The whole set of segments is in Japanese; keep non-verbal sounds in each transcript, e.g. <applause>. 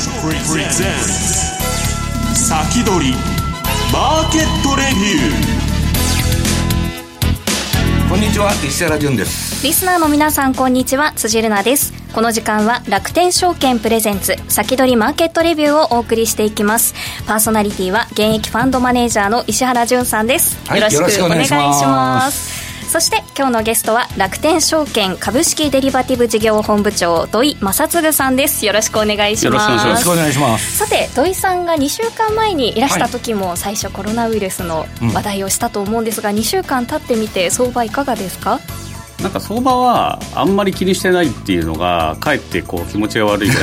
先取りマーケットレビュー。こんにちは石原潤です。リスナーの皆さんこんにちは。辻るなです。この時間は楽天証券プレゼンツ先取りマーケットレビューをお送りしていきます。パーソナリティは現役ファンドマネージャーの石原潤さんです、はい、よろしくお願いしますそして今日のゲストは楽天証券株式デリバティブ事業本部長土井正嗣さんです。よろしくお願いします。よろしくお願いします。さて土井さんが2週間前にいらした時も最初コロナウイルスの話題をしたと思うんですが、うん、2週間経ってみて相場いかがですか？なんか相場はあんまり気にしてないっていうのがかえってこう気持ちが悪いんで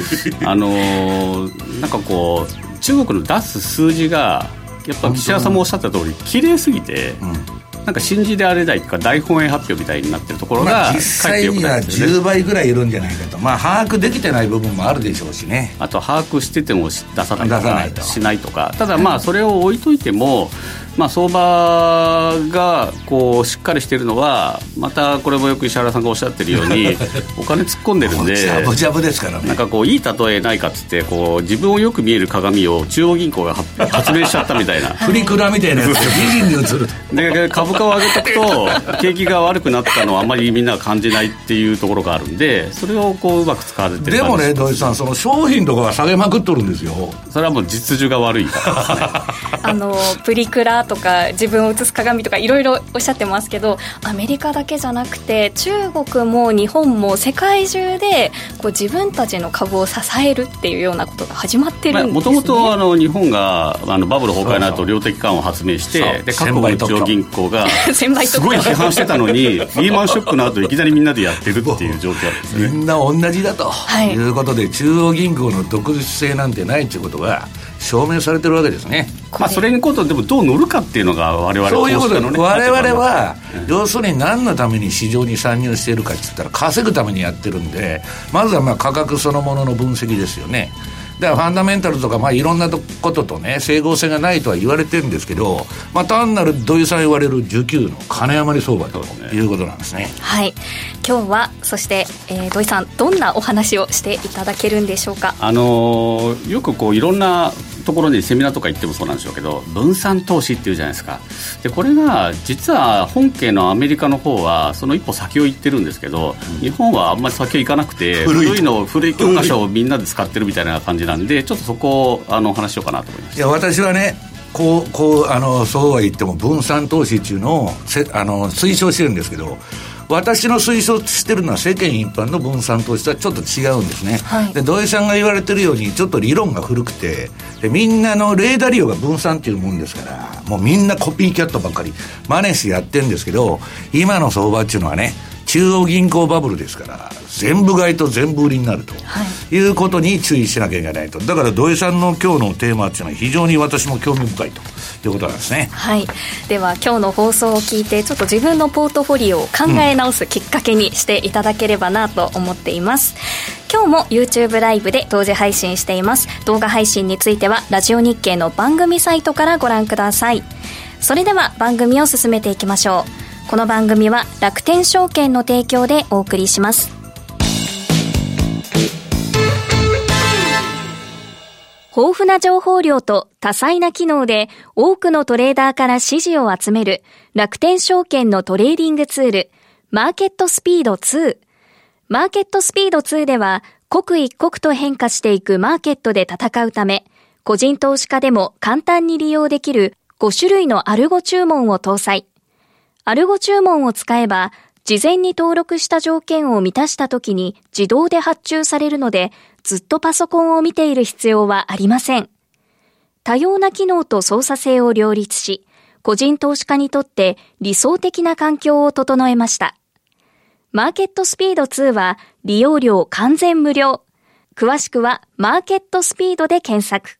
すけど <laughs> あのー、なんかこう中国の出す数字がやっぱ岸田さんもおっしゃった通り綺麗すぎて、うんなんか新時であれだいとか大本営発表みたいになってるところが、まあ、実際には10倍ぐらいいるんじゃないかと、まあ、把握できてない部分もあるでしょうしね。あと把握してても出さないとかしないとか。ただまあそれを置いといても、まあ、相場がこうしっかりしているのはまたこれもよく石原さんがおっしゃってるように <laughs> お金突っ込んでるんでジャブジャブですからね。なんかこういい例えないかっつってこう自分をよく見える鏡を中央銀行が発明しちゃったみたいな。プリクラみたいなやつが美人に映るで株価を上げておくと景気が悪くなったのはあんまりみんなが感じないっていうところがあるんでそれをこううまく使われてるでもね土井さんその商品とかは下げまくっとるんですよ。それはもう実需が悪いからですね。<laughs> あのプリクラとか自分を映す鏡とかいろいろおっしゃってますけどアメリカだけじゃなくて中国も日本も世界中でこう自分たちの株を支えるっていうようなことが始まってるんですもともと日本があのバブル崩壊の後量的緩和を発明してで各国の中央銀行が <laughs> すごい批判してたのに <laughs> リーマンショックの後いきなりみんなでやってるっていう状況ですね。みんな同じだと、はい、いうことで中央銀行の独立性なんてないっていうことが証明されてるわけですね。まあ、それにことでもどう乗るかっていうのが我々そういうことで、ね、我々は、要するに何のために市場に参入しているかって言ったら稼ぐためにやってるんでまずはまあ価格そのものの分析ですよね。だからファンダメンタルとか、まあ、いろんなこととね、整合性がないとは言われてるんですけど、まあ、単なる土井さん言われる需給の金余り相場ということなんですね。はい。今日は、そして、えー、土井さん、どんなお話をしていただけるんでしょうか？あのー、よくこう、いろんなところにセミナーとか行ってもそうなんでしょうけど分散投資っていうじゃないですか。でこれが実は本家のアメリカの方はその一歩先を行ってるんですけど、うん、日本はあんまり先を行かなくて古いの古い教科書をみんなで使ってるみたいな感じなんでちょっとそこをあの話しようかなと思いましいや私はねこうこうあのそうは言っても分散投資っていうのをせあの推奨してるんですけど私の推奨してるのは世間一般の分散投資とはちょっと違うんですね、はい、で土井さんが言われてるようにちょっと理論が古くてでみんなのレーダー利用が分散っていうもんですからもうみんなコピーキャットばっかり真似してやってるんですけど今の相場っていうのはね中央銀行バブルですから全部買いと全部売りになると、はい、いうことに注意しなきゃいけないと。だから土井さんの今日のテーマっていうのは非常に私も興味深いと。いうことなんですね。はい。では今日の放送を聞いてちょっと自分のポートフォリオを考え直すきっかけにしていただければなと思っています、今日も YouTube ライブで同時配信しています。動画配信についてはラジオ日経の番組サイトからご覧ください。それでは番組を進めていきましょうこの番組は楽天証券の提供でお送りします。豊富な情報量と多彩な機能で多くのトレーダーから支持を集める楽天証券のトレーディングツールマーケットスピード2マーケットスピード2では刻一刻と変化していくマーケットで戦うため個人投資家でも簡単に利用できる5種類のアルゴ注文を搭載。アルゴ注文を使えば、事前に登録した条件を満たした時に自動で発注されるので、ずっとパソコンを見ている必要はありません。多様な機能と操作性を両立し、個人投資家にとって理想的な環境を整えました。マーケットスピード2は利用料完全無料。詳しくはマーケットスピードで検索。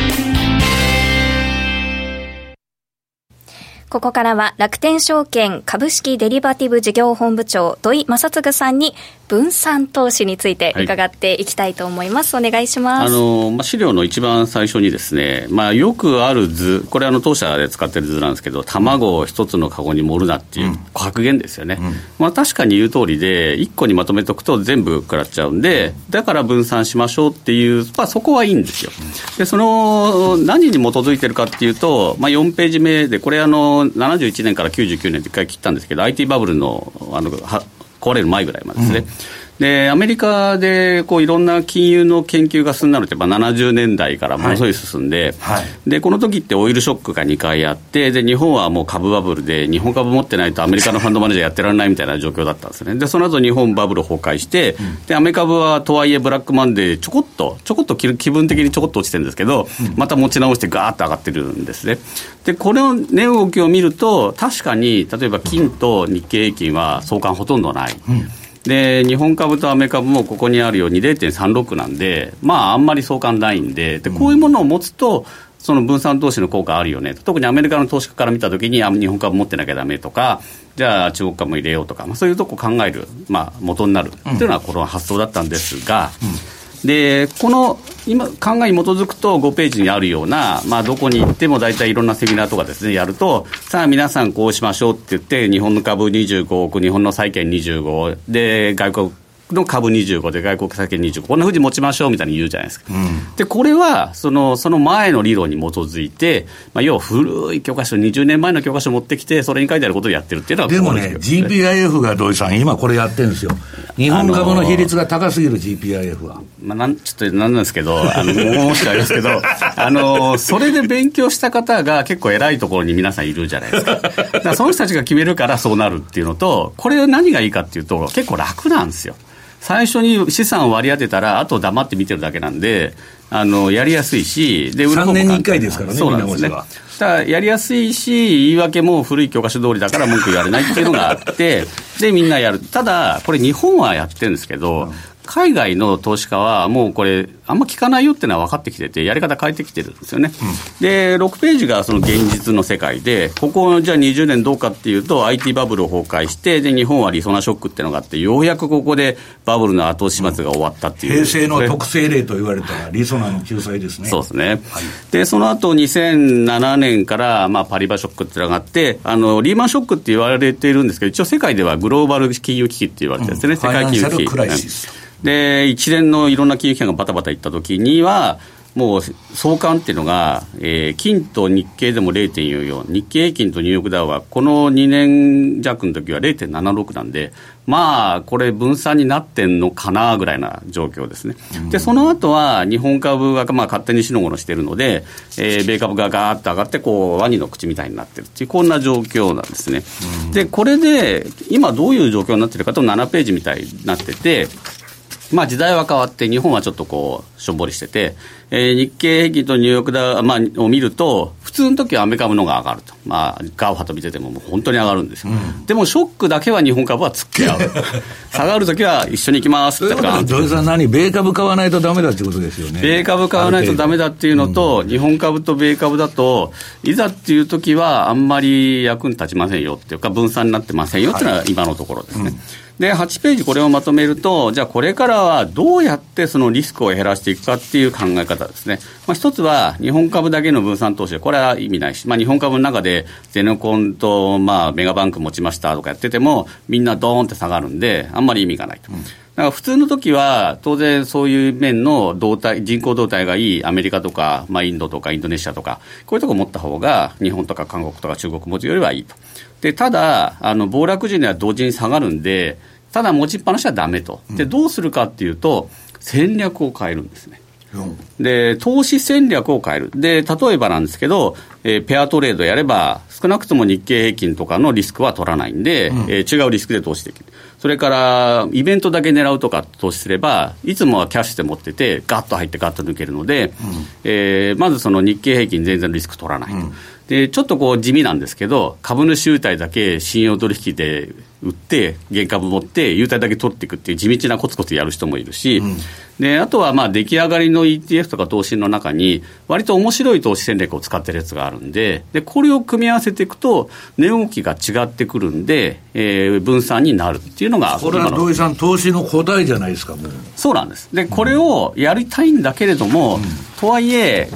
ここからは楽天証券株式デリバティブ事業本部長土井正嗣さんに分散投資について伺っていきたいと思います。はい、お願いします。あの、まあ、資料の一番最初にですね、まあ、よくある図、これあの当社で使ってる図なんですけど、卵を一つのカゴに盛るなっていう格言ですよね。うん、まあ、確かに言う通りで、一個にまとめておくと全部食らっちゃうんで、だから分散しましょうっていう、まあ、そこはいいんですよ。で、その、何に基づいてるかっていうと、まあ、4ページ目で、これあの、71年から99年って一回切ったんですけど、IT バブルのあの壊れる前ぐらいまでですね。うんでアメリカでこういろんな金融の研究が進んだのって、まあ、70年代からものすごい進んで、はい。はい、でこの時ってオイルショックが2回あってで日本はもう株バブルで日本株持ってないとアメリカのファンドマネージャーやってられないみたいな状況だったんですね。でその後日本バブル崩壊して、うん、でアメ株はとはいえブラックマンデーちょこっとちょこっと気分的にちょこっと落ちてるんですけど、うん、また持ち直してガーッと上がってるんですね。でこれの値動きを見ると確かに例えば金と日経平均は相関ほとんどない、うんで日本株とアメ株もここにあるように0.36なんで、まあ、あんまり相関ないんでで、こういうものを持つと、その分散投資の効果あるよね特にアメリカの投資家から見たときに、あ日本株持ってなきゃだめとか、じゃあ中国株も入れようとか、まあ、そういうとこ考える、まあ、元になるっていうのは、この発想だったんですが。うんでこの今考えに基づくと5ページにあるような、まあ、どこに行っても大体いろんなセミナーとかですねやるとさあ皆さんこうしましょうって言って日本の株25億日本の債券25で外国の株25で外国債券25こんなふうに持ちましょうみたいに言うじゃないですか、うん、でこれはそのその前の理論に基づいて、まあ、要は古い教科書20年前の教科書を持ってきてそれに書いてあることをやってるっていうのはでもね GPIF が土井さん今これやってるんですよ日本株の比率が高すぎる GPIF は、まあ、なんちょっとなんなんですけどあのもし訳あれですけど <laughs> あのそれで勉強した方が結構偉いところに皆さんいるじゃないですか。だかその人たちが決めるからそうなるっていうのとこれ何がいいかっていうと結構楽なんですよ。最初に資産を割り当てたら、あと黙って見てるだけなんで、あのやりやすいし、で3年に1回ですからね、そうなんですね。ただやりやすいし、言い訳も古い教科書通りだから文句言われないっていうのがあって、で、みんなやる。ただ、これ日本はやってるんですけど、海外の投資家はもうこれ、あんま聞かないよっていうのは分かってきてて、やり方変えてきてるんですよね。うん、で、6ページがその現実の世界で、ここじゃあ20年どうかっていうと、IT バブル崩壊して、で、日本はリソナショックっていうのがあって、ようやくここでバブルの後始末が終わったっていう、平成の特性例と言われたら、リソナの救済ですね。そうですね。はい、で、その後2007年から、まあ、パリバショックっていうのがあって、あの、リーマンショックって言われているんですけど、一応世界ではグローバル金融危機って言われてるんですね、うん、世界金融危機。で、一連のいろんな金融機関がバタバタいったときには、もう相関っていうのが、えー、金と日経でも0.44、日経平均とニューヨークダウは、この2年弱の時は0.76なんで、まあ、これ、分散になってんのかなぐらいな状況ですね。で、その後は、日本株がまあ勝手にしのごのしてるので、えー、米株がガーッと上がって、こう、ワニの口みたいになってるっていう、こんな状況なんですね。で、これで、今どういう状況になってるかと7ページみたいになってて、まあ、時代は変わって、日本はちょっとこう、しょんぼりしてて、えー、日経平均とニューヨークダウ、まあ、を見ると、普通の時はアメリカ株の方が上がると、まあ、ガウハと見てても、もう本当に上がるんですよ、うん、でもショックだけは日本株は突っけ合う、<laughs> 下がる時は一緒に行きますって感じ。土井さん、何、米株買わないとだめだってことですよね。米株買わないとだめだっていうのと、うん、日本株と米株だと、いざっていう時は、あんまり役に立ちませんよっていうか、分散になってませんよっていうのは今のところですね。はいうんで、8ページこれをまとめると、じゃあこれからはどうやってそのリスクを減らしていくかっていう考え方ですね。まあ、一つは日本株だけの分散投資で、これは意味ないし、まあ、日本株の中でゼネコンとまあメガバンク持ちましたとかやってても、みんなドーンって下がるんで、あんまり意味がないと。うんだから普通の時は、当然そういう面の動態、人口動態がいいアメリカとか、まあ、インドとかインドネシアとか、こういうとこ持った方が、日本とか韓国とか中国持つよりはいいと。で、ただ、あの、暴落時には同時に下がるんで、ただ持ちっぱなしはだめと、でどうするかっていうと、戦略を変えるんですね。で、投資戦略を変える。で、例えばなんですけど、えー、ペアトレードやれば、少なくとも日経平均とかのリスクは取らないんで、うん、えー、違うリスクで投資できる。それから、イベントだけ狙うとか投資すれば、いつもはキャッシュで持ってて、ガッと入ってガッと抜けるので、うん、えー、まずその日経平均全然リスク取らないと。うんでちょっとこう地味なんですけど、株主優待だけ信用取引で売って、原株持って、優待だけ取っていくっていう地道なコツコツやる人もいるし、うん、であとはまあ出来上がりの ETF とか投資の中に、割と面白い投資戦略を使ってるやつがあるんで、でこれを組み合わせていくと、値動きが違ってくるんで、えー、分散になるっていうのが、これは土井さん、投資の答えじゃないですか、もう。そうなんです、でこれをやりたいんだけれども、うん、とはいえ、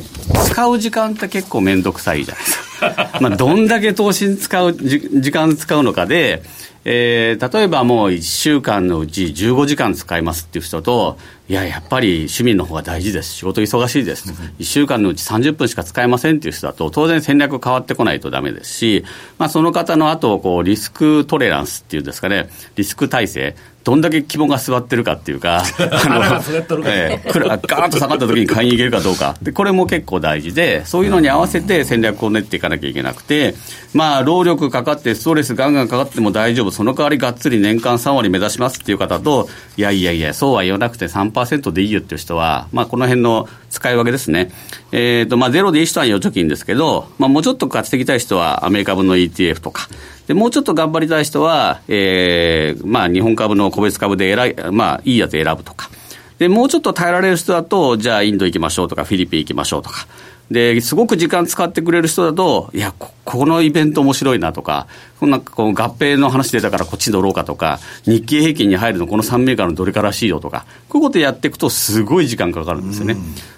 使う時間って結構面倒くさいじゃないですか。<laughs> まあどんだけ投資に使う時間使うのかで、えー、例えばもう1週間のうち15時間使いますっていう人と、いや、やっぱり趣味の方が大事です、仕事忙しいです、1週間のうち30分しか使えませんっていう人だと、当然戦略変わってこないとだめですし、まあ、その方の後こうリスクトレランスっていうんですかね、リスク体制、どんだけ肝が座ってるかっていうか、<laughs> あのえー、ガーッと下がった時に買いに行けるかどうかで、これも結構大事で、そういうのに合わせて戦略を練っていかなきゃいけなくて、まあ、労力かかって、ストレスがんがんかかっても大丈夫、その代わりがっつり年間3割目指しますっていう方と、いやいやいや、そうは言わなくて3%でいいよっていう人は、まあ、この辺の使い分けですね。えっ、ー、と、まあ、ゼロでいい人は預貯金ですけど、まあ、もうちょっと勝ちていきたい人はアメリカ分の ETF とか、でもうちょっと頑張りたい人は、えーまあ、日本株の個別株で選い、まあ、いいやつ選ぶとか。で、もうちょっと耐えられる人だと、じゃあインド行きましょうとか、フィリピン行きましょうとか。で、すごく時間使ってくれる人だと、いや、ここのイベント面白いなとか、こんなこう合併の話出たからこっちに乗ろうかとか、日経平均に入るのこの3銘柄のどれからしいよとか、こういうことやっていくと、すごい時間かかるんですよね。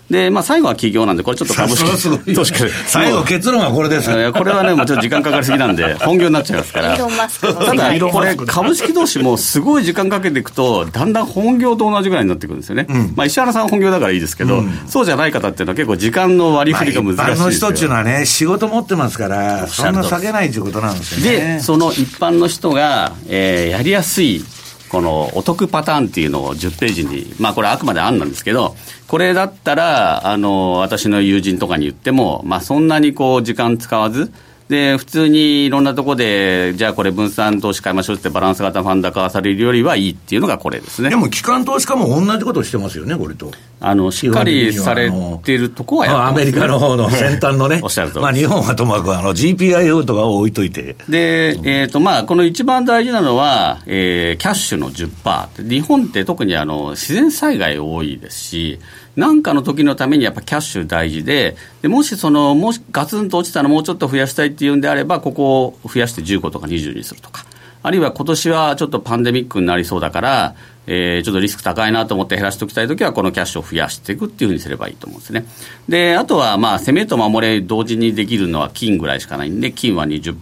で、まあ、最後は企業なんで、これちょっと株式投資家最後、結論はこれですこれはね、もうちょっと時間かかりすぎなんで、<laughs> 本業になっちゃいますから。ただ、これ、株式投資もすごい時間かけていくと、だんだん本業と同じぐらいになってくるんですよね。うん、まあ、石原さん本業だからいいですけど、うん、そうじゃない方っていうのは結構時間の割り振りが難しいですよ。まあ、一般の人っていうのはね、仕事持ってますから、そんな下げないということなんですよね。で、その一般の人が、えー、やりやすいこのお得パターンっていうのを10ページに、まあこれあくまで案なんですけど、これだったら、あの、私の友人とかに言っても、まあそんなにこう時間使わず、で、普通にいろんなところで、じゃあこれ分散投資買いましょうってバランス型ファンダ化されるよりはいいっていうのがこれですね。でも機関投資家も同じことしてますよね、これと。あの、しっかりされてるとこはやっアメリカの方の先端のね。おっしゃるとまあ日本はともかくあの GPIO とかを置いといて。で、えっ、ー、とまあこの一番大事なのは、えー、キャッシュの10%。日本って特にあの自然災害多いですし、なんかの時のためにやっぱキャッシュ大事で、でもしその、もしガツンと落ちたらもうちょっと増やしたいっていうんであれば、ここを増やして15とか20にするとか。あるいは今年はちょっとパンデミックになりそうだから、えー、ちょっとリスク高いなと思って減らしておきたいときは、このキャッシュを増やしていくっていうふうにすればいいと思うんですね。で、あとは、まあ、攻めと守れ同時にできるのは金ぐらいしかないんで、金は20%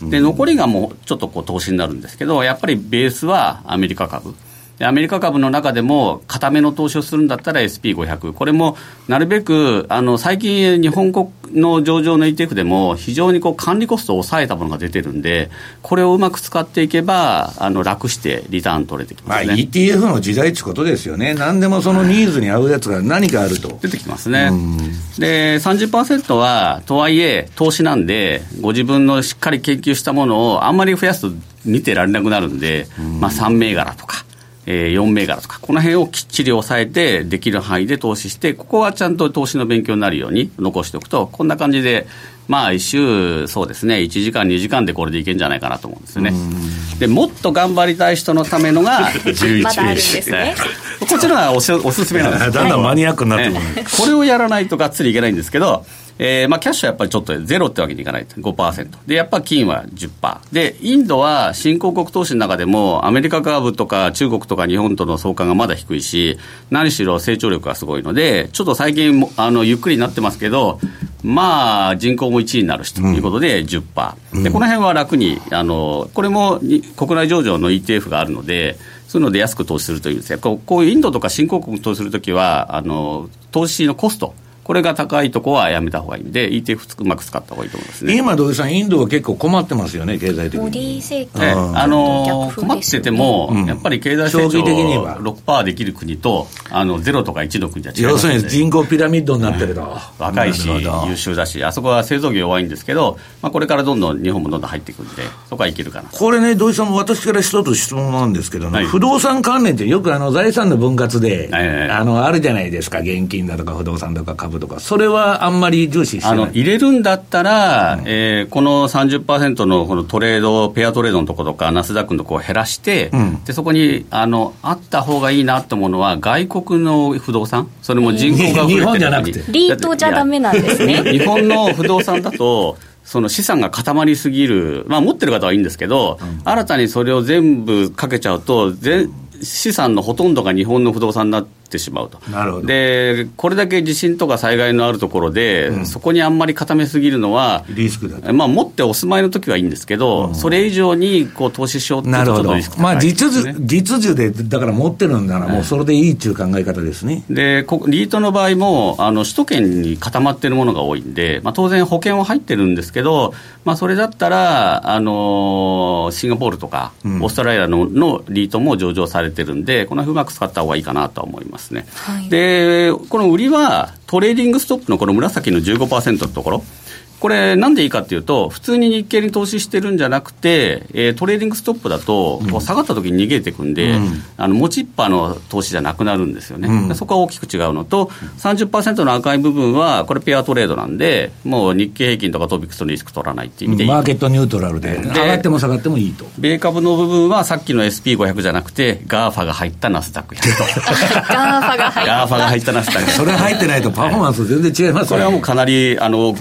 と。で、残りがもうちょっとこう投資になるんですけど、やっぱりベースはアメリカ株。アメリカ株の中でも、固めの投資をするんだったら SP500、これもなるべく、あの最近、日本国の上場の ETF でも、非常にこう管理コストを抑えたものが出てるんで、これをうまく使っていけば、あの楽してリターン取れてきますね、まあ、ETF の時代ってことですよね、なんでもそのニーズに合うやつが何かあると。出てきますね。で、30%は、とはいえ、投資なんで、ご自分のしっかり研究したものをあんまり増やすと見てられなくなるんで、まあ、3銘柄とか。えー、4銘柄とか、この辺をきっちり抑えて、できる範囲で投資して、ここはちゃんと投資の勉強になるように残しておくと、こんな感じで、まあ、1週、そうですね、1時間、2時間でこれでいけんじゃないかなと思うんですよね。でもっと頑張りたい人のためのが11ページですね。<laughs> こちらはおすおすすめなんです <laughs> だんだんマニアックになってくる、これをやらないとがっつりいけないんですけど、えーまあ、キャッシュはやっぱりちょっとゼロってわけにいかない5%でやっぱ金は10%でインドは新興国投資の中でもアメリカ株とか中国とか日本との相関がまだ低いし何しろ成長力がすごいのでちょっと最近あのゆっくりになってますけどまあ人口も1位になるしということで10%、うん、でこの辺は楽にあのこれも国内上場の ETF があるのでそういうので安く投資するというんですこうこういうインドとか新興国投資するときはあの投資のコストここれが高いとこはやめた方がいい。んで、ETF うまく使った方がいいと思いますね。今、土井さん、インドは結構困ってますよね、経済的に。あの逆風困ってても、うん。やっぱり経済成長長期的には。6%できる国と、あの0とか1の国じゃ違い要するに人口ピラミッドになってると。若いし優秀だし、あそこは製造業弱いんですけど、まあ、これからどんどん日本もどんどん入っていくんで、そこはいけるかな。これね、土井さんも私から一つ質問なんですけどね、はい。不動産関連ってよくあの財産の分割で、ええ。あの、あるじゃないですか、現金だとか不動産とか株とか、それはあんまり重視してあの。入れるんだったら、えーこの30%のこのトレード、ペアトレードのところとか、ナスダックのところを減らして、うん。でそこにあのあった方がいいなと思うのは、外国の不動産、それも人口が増えてる日本じゃなくて。リートじゃダメなんですね。日本の不動産だと、その資産が固まりすぎる、まあ、持ってる方はいいんですけど、新たにそれを全部かけちゃうと、全資産のほとんどが日本の不動産になってしまうと。なるほどで、これだけ地震とか災害のあるところで、そこにあんまり固めすぎるのは、リスクだと。まあ、持ってお住まいの時はいいんですけど、それ以上にこう投資しようっていうなるほどとちょっとリスク。まあ、実ね需、実需で、だから持ってるんなら、もうそれでいいっていう考え方ですね。でこリートの場合もあの首都圏に固まっているものが多いんで、まあ、当然、保険は入ってるんですけど、まあ、それだったら、あのシンガポールとか、うんオーストラリアののリートも上場されてるんで、この辺うまく使った方がいいかなとは思いますね。はいでこの売りは、トレーディングストップのこの紫の15%のところ。これ、なんでいいかっていうと、普通に日経に投資してるんじゃなくて、えートレーディングストップだと、こう下がった時に逃げていくんで、うん。あの持ちっぱの投資じゃなくなるんですよね、うん。でそこは大きく違うのと、30%の赤い部分は、これ、ペアトレードなんで、もう日経平均とかトピックスのリスク取らないっていう意味でいいマーケットニュートラルで、上がっても下がってもいいと。米株の部分はさっきの SP500 じゃなくて、 GAFAが入ったナスダック100と、<laughs> GAFAが入 GAFAが入ったナスダック。それ入ってないとパフォーマンス全然違いますこれはもうかなりあの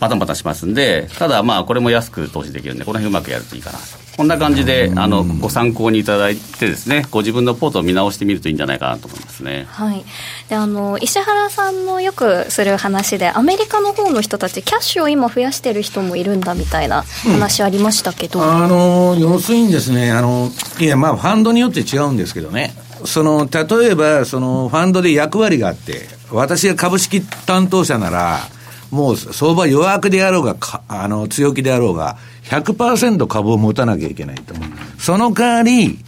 パタンパタンしますんで、ただ、まあこれも安く投資できるんで、この辺うまくやるといいかな。こんな感じであのご参考にいただいて、ですねご自分のポートを見直してみるといいんじゃないかなと思いますね。はい、であの石原さんのよくする話でアメリカの方の人たちキャッシュを今増やしてる人もいるんだみたいな話ありましたけど、あの要するにですね、あのいや、まあ、ファンドによって違うんですけどね、その例えば、そのファンドで役割があって、私が株式担当者なら、もう相場弱気であろうが、あの強気であろうが、100%株を持たなきゃいけないと。その代わり、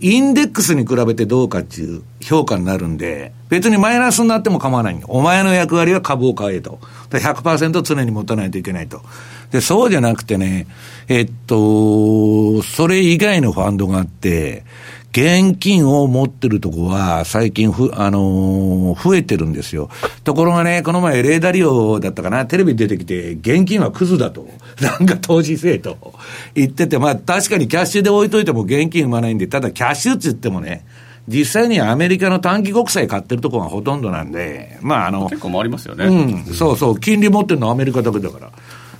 インデックスに比べてどうかっていう評価になるんで、別にマイナスになっても構わないお前の役割は株を買えと。100%常に持たないといけないと。で、そうじゃなくてね、えっと、それ以外のファンドがあって、現金を持ってるとこは最近ふ、あのー増えてるんですよ。ところがね、この前レーダリオだったかな、テレビに出てきて、現金はクズだと。<laughs> なんか投資せえと言ってて、まあ確かにキャッシュで置いといても現金生まないんで、ただキャッシュって言ってもね、実際にアメリカの短期国債買ってるところがほとんどなんで、まああの、結構回りますよね。うん、そうそう、金利持ってるのはアメリカだけだから。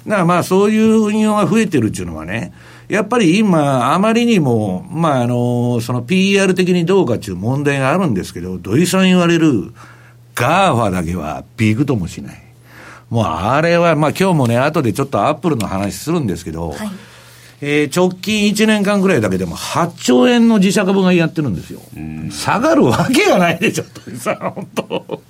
だからまあ、そういう運用が増えてるっていうのはね、やっぱり今、あまりにも、まあ、あの、その PR 的にどうかっていう問題があるんですけど、土井さん言われる、 GAFAだけはビクともしない。もうあれは、まあ今日もね、後でちょっとアップルの話するんですけど、はいえー直近1年間ぐらいだけでも8兆円の自社株がやってるんですよ。下がるわけがないでしょ、土井さん、本当。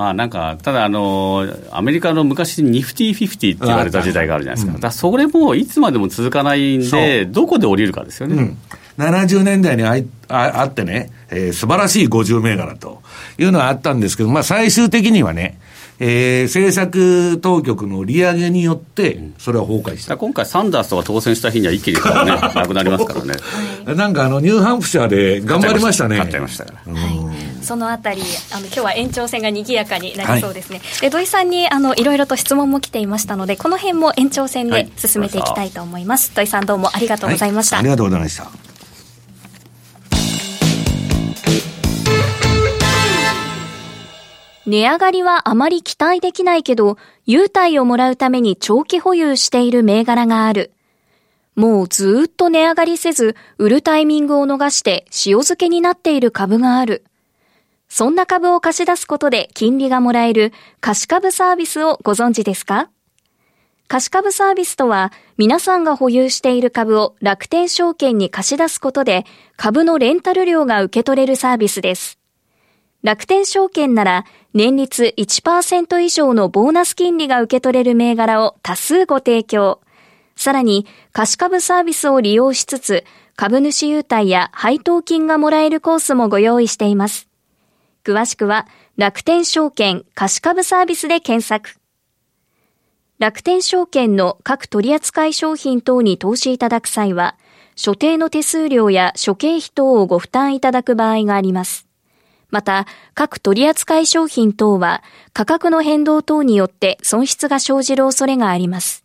まあなんか、ただあの、アメリカの昔ニフティフィフティって言われた時代があるじゃないですか。だからそれもいつまでも続かないんで、どこで降りるかですよね。うん、70年代にあいああってね、えー素晴らしい50銘柄というのはあったんですけど、まあ最終的にはね、えー政策当局の利上げによって、それは崩壊した。今回サンダースとか当選した日には一気にね、なくなりますからね。<laughs> なんかあの、ニューハンプシャーで頑張りましたね。買っちゃいましたから。はい、そのあたりあの今日は延長戦が賑やかになりそうですね、で土井さんにあのいろいろと質問も来ていましたのでこの辺も延長戦ではい。進めていきたいと思います、土井さんどうもありがとうございました、はありがとうございました。値上がりはあまり期待できないけど、優待をもらうために長期保有している銘柄がある。もうずーっと値上がりせず、売るタイミングを逃して塩漬けになっている株がある。そんな株を貸し出すことで金利がもらえる貸し株サービスをご存知ですか？貸し株サービスとは、皆さんが保有している株を楽天証券に貸し出すことで、株のレンタル料が受け取れるサービスです。楽天証券なら年率1%以上のボーナス金利が受け取れる銘柄を多数ご提供。さらに貸し株サービスを利用しつつ株主優待や配当金がもらえるコースもご用意しています。詳しくは楽天証券貸し株サービスで検索。楽天証券の各取扱商品等に投資いただく際は、所定の手数料や諸経費等をご負担いただく場合があります。また、各取扱商品等は価格の変動等によって損失が生じる恐れがあります。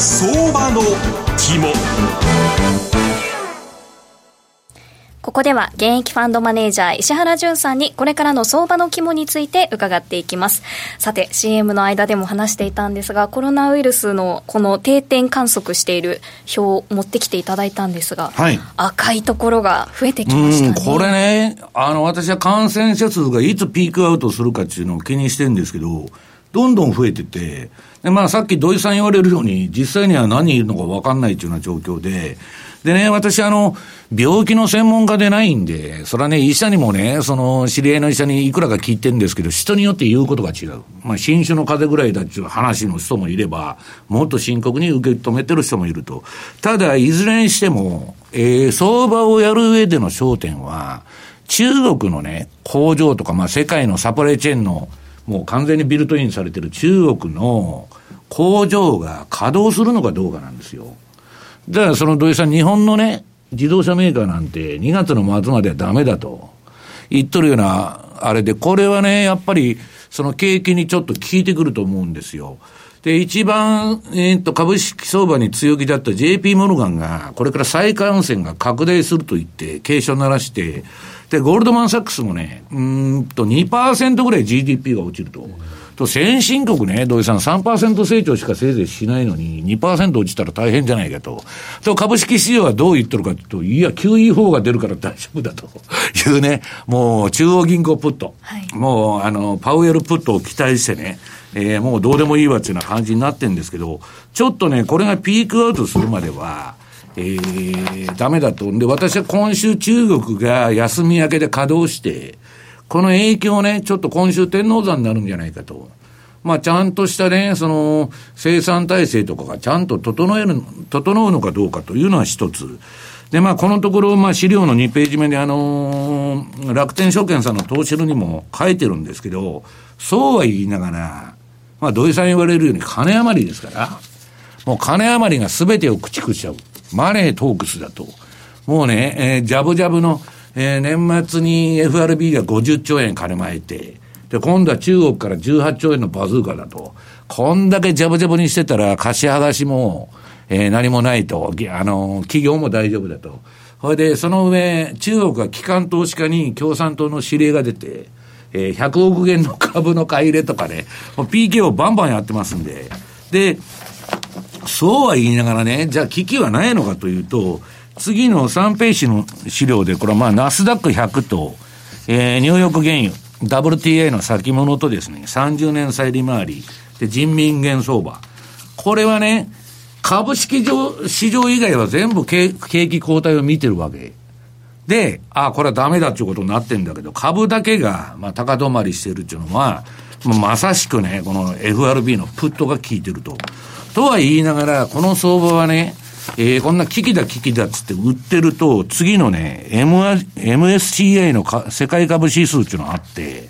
相場の肝。ここでは現役ファンドマネージャー石原淳さんにこれからの相場の肝について伺っていきます。さて CM の間でも話していたんですがコロナウイルスのこの定点観測している表を持ってきていただいたんですが、はい、赤いところが増えてきましたねこれねあの私は感染者数がいつピークアウトするかっていうのを気にしてるんですけどどんどん増えててで、まあ、さっき土井さん言われるように、実際には何いるのか分かんないというような状況で、でね、私、あの、病気の専門家でないんで、それはね、医者にもね、その、知り合いの医者にいくらか聞いてるんですけど、人によって言うことが違う。まあ、新種の風邪ぐらいだっていう話の人もいれば、もっと深刻に受け止めてる人もいると。ただ、いずれにしても、えー、相場をやる上での焦点は、中国のね、工場とか、まあ、世界のサプライチェーンの、もう完全にビルトインされてる中国の工場が稼働するのかどうかなんですよ。だからその土井さん、日本のね、自動車メーカーなんて2月の末まではダメだと言っとるようなあれで、これはね、やっぱりその景気にちょっと効いてくると思うんですよ。で、一番、えー、っと、株式相場に強気だった JP モルガンが、これから再感染が拡大すると言って、警鐘鳴らして、で、ゴールドマン・サックスもね、うんと2%ぐらい GDP が落ちると。と、先進国ね、土井さん3%成長しかせいぜいしないのに2%落ちたら大変じゃないかと。と、株式市場はどう言ってるかというと、いや、QE4 が出るから大丈夫だと <laughs> いうね、もう中央銀行プット。はい、もう、あの、パウエルプットを期待してね、えー、もうどうでもいいわっていうような感じになってるんですけど、ちょっとね、これがピークアウトするまでは、えー、ダメだと。で、私は今週中国が休み明けで稼働して、この影響ね、ちょっと今週天王山になるんじゃないかと。まあ、ちゃんとしたね、その、生産体制とかがちゃんと整える、整うのかどうかというのは一つ。で、まあ、このところ、まあ、資料の2ページ目で、あのー、楽天証券さんの投資にも書いてるんですけど、そうは言いながら、まあ、土井さん言われるように金余りですから、もう金余りが全てを駆逐しちゃう。マネートークスだと。もうね、えー、ジャブジャブの、えー、年末に FRB が50兆円金まいて、で、今度は中国から18兆円のバズーカだと。こんだけジャブジャブにしてたら、貸し剥がしも、えー、何もないと。あの、企業も大丈夫だと。それで、その上、中国は機関投資家に共産党の指令が出て、えー、100億円の株の買い入れとかね、PK をバンバンやってますんで。で、そうは言いながらね、じゃあ危機はないのかというと、次の3ページの資料で、これはまあ、ナスダック100と、えー、ニューヨーク原油、WTA の先物とですね、30年債利回り、で、人民元相場。これはね、株式上市場以外は全部景気後退を見てるわけ。で、あこれはダメだっていうことになってんだけど、株だけが、まあ、高止まりしてるっていうのは、まさしくね、この FRB のプットが効いてると。とは言いながら、この相場はね、えー、こんな危機だ危機だっつって売ってると、次のね、M、MSCI のか世界株指数っていうのがあって、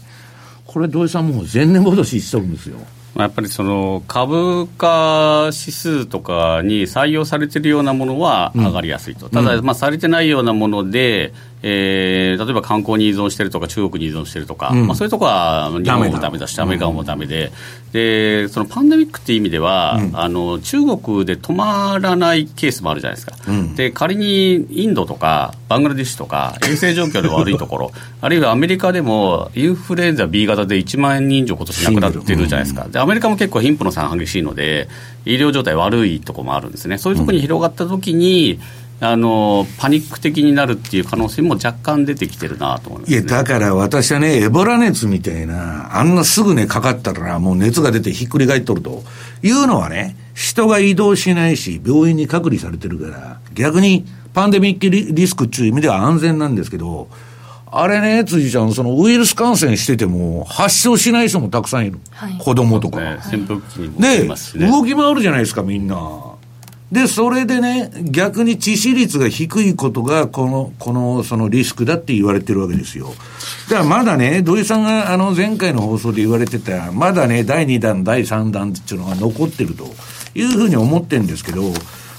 これ土井さんもう前年戻ししとるんですよ。やっぱりその株価指数とかに採用されているようなものは上がりやすいと、うん、ただ、まあ、されてないようなもので、えー、例えば観光に依存してるとか、中国に依存してるとか、うん、まあ、そういうところは日本もだめだし、アメリカもだめで、で、そのパンデミックっていう意味では、うん、あの、中国で止まらないケースもあるじゃないですか。うん、で、仮にインドとか、バングラデシュとか、衛生状況で悪いところ、あるいはアメリカでも、インフルエンザ B 型で1万人以上今年亡くなってるじゃないですか。で、アメリカも結構貧富の差が激しいので、医療状態悪いところもあるんですね。そういうところに広がったときに、あのパニック的になるっていう可能性も若干出てきてるなと思います、ね、いや、だから私はね、エボラ熱みたいな、あんなすぐね、かかったら、もう熱が出てひっくり返っとるというのはね、人が移動しないし、病院に隔離されてるから、逆にパンデミックリスクっていう意味では安全なんですけど、あれね、辻ちゃん、そのウイルス感染してても、発症しない人もたくさんいる。はい、子供とか。ね、扇風機にもで、動き回るじゃないですか、みんな。で、それでね、逆に致死率が低いことが、この、この、そのリスクだって言われてるわけですよ。だからまだね、土井さんがあの前回の放送で言われてた、まだね、第2弾、第3弾っていうのが残ってるというふうに思ってるんですけど、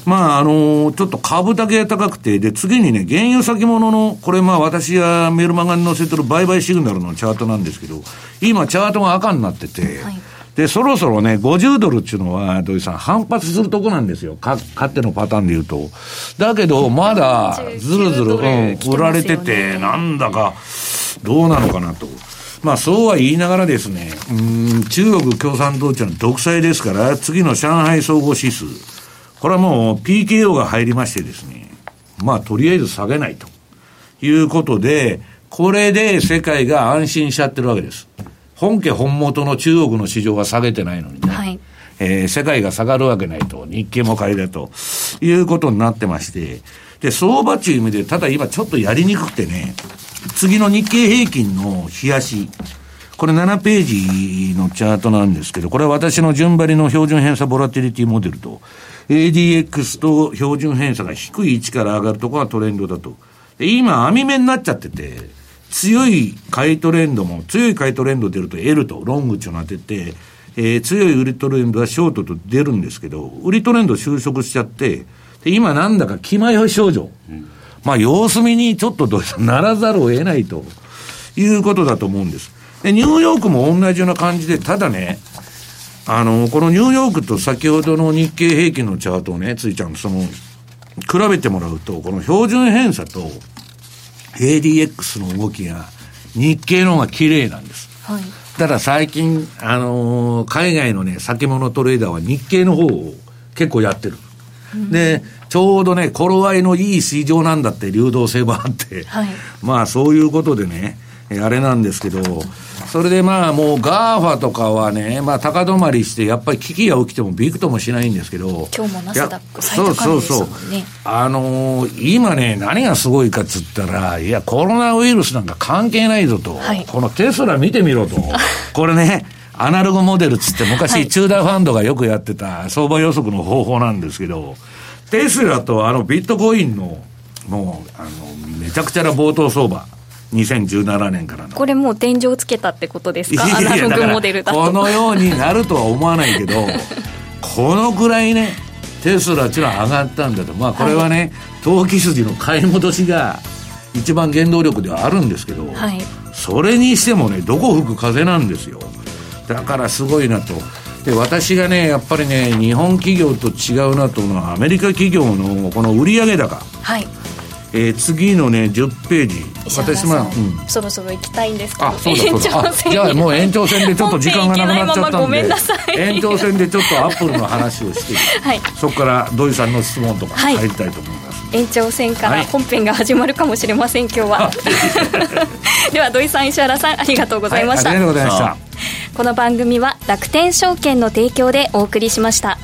まあ、あのちょっと株だけ高くて、で、次にね、原油先物の、これまあ私がメルマガに載せてる売買シグナルのチャートなんですけど、今チャートが赤になってて、はいで、そろそろね、50ドルっていうのは、土井さん、反発するとこなんですよ。か、勝手のパターンで言うと。だけど、まだ、ずるずる、うん、売られてて、なんだか、どうなのかなと。まあ、そうは言いながらですね、うん、中国共産党っていうのは独裁ですから、次の上海総合指数。これはもう PKO が入りましてですね、まあ、とりあえず下げないということで、これで世界が安心しちゃってるわけです。本家本元の中国の市場が下げてないのにね、はい、えー、世界が下がるわけないと、日経も買いだということになってまして、で、相場っていう意味で、ただ今ちょっとやりにくくてね、次の日経平均の冷やし、これ7ページのチャートなんですけど、これは私の順張りの標準偏差ボラティリティモデルと、ADX と標準偏差が低い位置から上がるところがトレンドだと。で今、網目になっちゃってて、強い買いトレンドも、強い買いトレンド出ると L とロングっていうのが出て、えー、強い売りトレンドはショートと出るんですけど、売りトレンド収束しちゃって、で今なんだか気前よ症状。うん、まあ様子見にちょっとどうならざるを得ないということだと思うんです。で、ニューヨークも同じような感じで、ただね、あの、このニューヨークと先ほどの日経平均のチャートをね、ついちゃん、その、比べてもらうと、この標準偏差と、ADX の動きが日経の方が綺麗なんです。はい。ただ最近、あのー、海外のね、先物トレーダーは日経の方を結構やってる。うん、で、ちょうどね、頃合いのいい市場なんだって流動性もあって、はい、まあそういうことでね、あれなんですけど、それでまあもう GAFAとかはね、まあ高止まりして、やっぱり危機が起きてもびくともしないんですけど、今日もナスダック最高値ですもんね。そうそうそう。あのー、今ね、何がすごいかっつったら、いや、コロナウイルスなんか関係ないぞと、はい、このテスラ見てみろと、<laughs> これね、アナログモデルつって昔、チューダーファンドがよくやってた相場予測の方法なんですけど、テスラとあのビットコインの、もう、あの、めちゃくちゃな冒頭相場。2017年からの。これもう天井つけたってことですか？アナログモデルだと。このようになるとは思わないけどこのぐらいねテスラっていうのは上がったんだと。まあこれはね、はい、投機筋の買い戻しが一番原動力ではあるんですけど、はい、それにしてもねどこ吹く風なんですよ。だからすごいなと。で私がねやっぱりね日本企業と違うなと思うのはアメリカ企業のこの売上高、はいえー、次のね10ページ。私まあ、うん、そろそろ行きたいんですけど。あそうだそうだ。じゃあもう延長戦でちょっと <laughs> 時間がなくなっちゃったんで。延長戦でちょっとアップルの話をして、はい、そこから土井さんの質問とか入りたいと思います、はい、延長戦から本編が始まるかもしれません今日は。<laughs> では土井さん石原さんありがとうございました、はい、ありがとうございました。この番組は楽天証券の提供でお送りしました